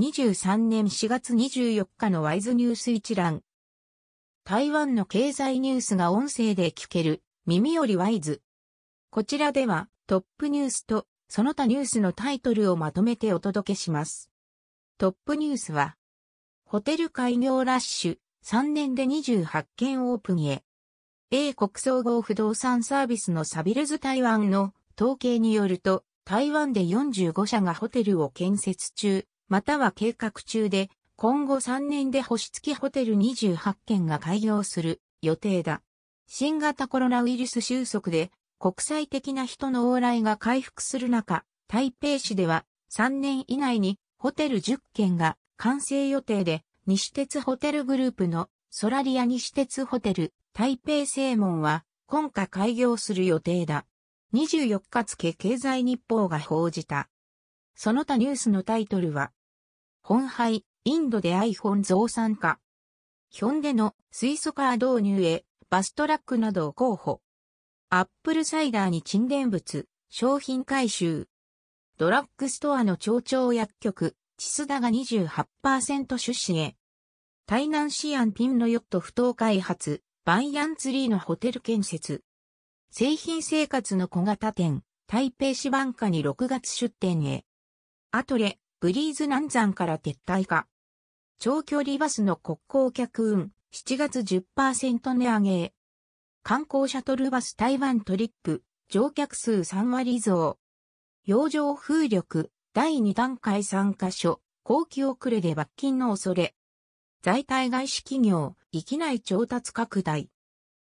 2023年4月24日のワイズニュース一覧。台湾の経済ニュースが音声で聞ける耳よりワイズ。こちらではトップニュースとその他ニュースのタイトルをまとめてお届けします。トップニュースは、ホテル開業ラッシュ3年で28件オープンへ。米国総合不動産サービスのサビルズ台湾の統計によると、台湾で45社がホテルを建設中、または計画中で、今後3年で星付きホテル28件が開業する予定だ。新型コロナウイルス収束で国際的な人の往来が回復する中、台北市では3年以内にホテル10件が完成予定で、西鉄ホテルグループのソラリア西鉄ホテル台北正門は今夏開業する予定だ。24日付経済日報が報じた。その他ニュースのタイトルは、鴻海、インドで iPhone 増産化。ヒョンデの水素カー導入へ、バストラックなどを候補。アップルサイダーに沈殿物、商品回収。ドラッグストアの町長薬局、チスダが28%出資へ。台南シアンピンのヨット不当開発、バンヤンツリーのホテル建設。製品生活の小型店、台北市バンカに6月出店へ。アトレ、ブリーズ南山から撤退か。長距離バスの国交客運、7月10%値上げ。観光シャトルバス台湾トリップ、乗客数3割増。洋上風力、第2段階3カ所、後期遅れで罰金の恐れ。在台外資企業、域内調達拡大。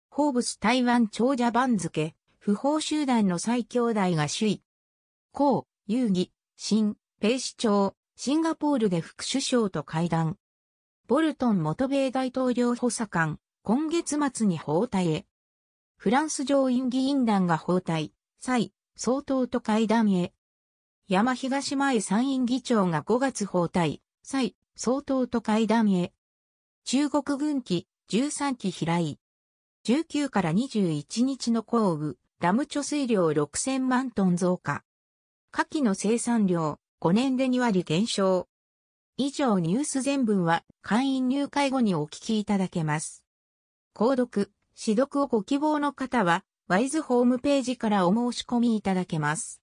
ホーブス台湾長者番付、不法集団の最兄弟が首位。江、遊戯、新、ペイ市長、シンガポールで副首相と会談。ボルトン元米大統領補佐官、今月末に包帯へ。フランス上院議員団が包帯、蔡、総統と会談へ。山東前参院議長が5月包帯、蔡、総統と会談へ。中国軍機13機飛来。19から21日の降雨、ダム貯水量6000万トン増加。牡蠣の生産量5年で2割減少。以上ニュース全文は会員入会後にお聞きいただけます。購読。指読をご希望の方は、ワイズホームページからお申し込みいただけます。